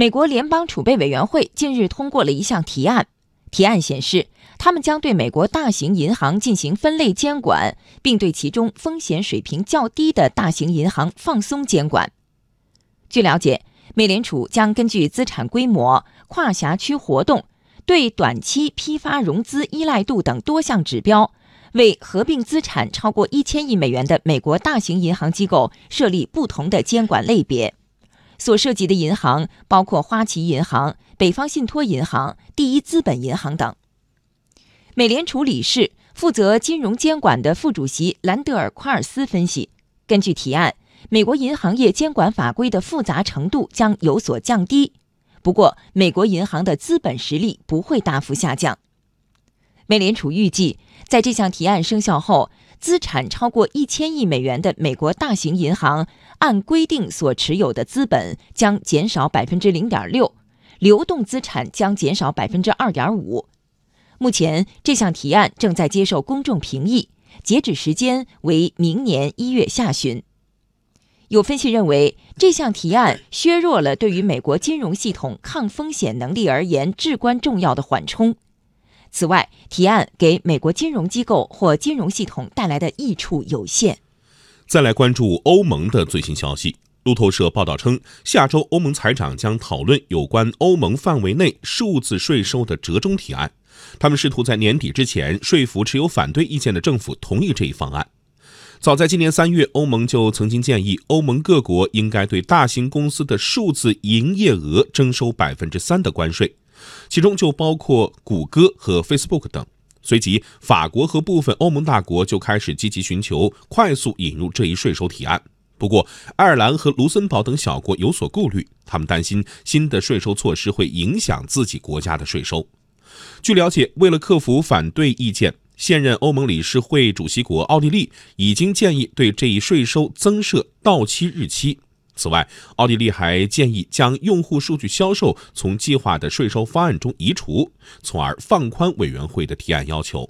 美国联邦储备委员会近日通过了一项提案，提案显示，他们将对美国大型银行进行分类监管，并对其中风险水平较低的大型银行放松监管。据了解，美联储将根据资产规模、跨辖区活动、对短期批发融资依赖度等多项指标，为合并资产超过一千亿美元的美国大型银行机构设立不同的监管类别。所涉及的银行包括花旗银行、北方信托银行、第一资本银行等。美联储理事、负责金融监管的副主席兰德尔·夸尔斯分析，根据提案，美国银行业监管法规的复杂程度将有所降低，不过美国银行的资本实力不会大幅下降。美联储预计，在这项提案生效后，资产超过一千亿美元的美国大型银行按规定所持有的资本将减少百分之零点六，流动资产将减少百分之二点五。目前，这项提案正在接受公众评议，截止时间为明年一月下旬。有分析认为，这项提案削弱了对于美国金融系统抗风险能力而言至关重要的缓冲。此外，提案给美国金融机构或金融系统带来的益处有限。再来关注欧盟的最新消息。路透社报道称，下周欧盟财长将讨论有关欧盟范围内数字税收的折中提案。他们试图在年底之前说服持有反对意见的政府同意这一方案。早在今年三月，欧盟就曾经建议欧盟各国应该对大型公司的数字营业额征收百分之三的关税。其中就包括谷歌和 Facebook 等。随即，法国和部分欧盟大国就开始积极寻求快速引入这一税收提案。不过，爱尔兰和卢森堡等小国有所顾虑，他们担心新的税收措施会影响自己国家的税收。据了解，为了克服反对意见，现任欧盟理事会主席国奥地利已经建议对这一税收增设到期日期。此外，奥地利还建议将用户数据销售从计划的税收方案中移除，从而放宽委员会的提案要求。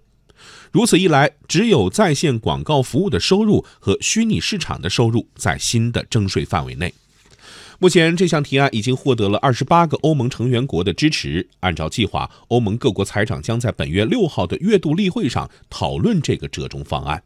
如此一来，只有在线广告服务的收入和虚拟市场的收入在新的征税范围内。目前，这项提案已经获得了二十八个欧盟成员国的支持。按照计划，欧盟各国财长将在本月六号的月度例会上讨论这个折中方案。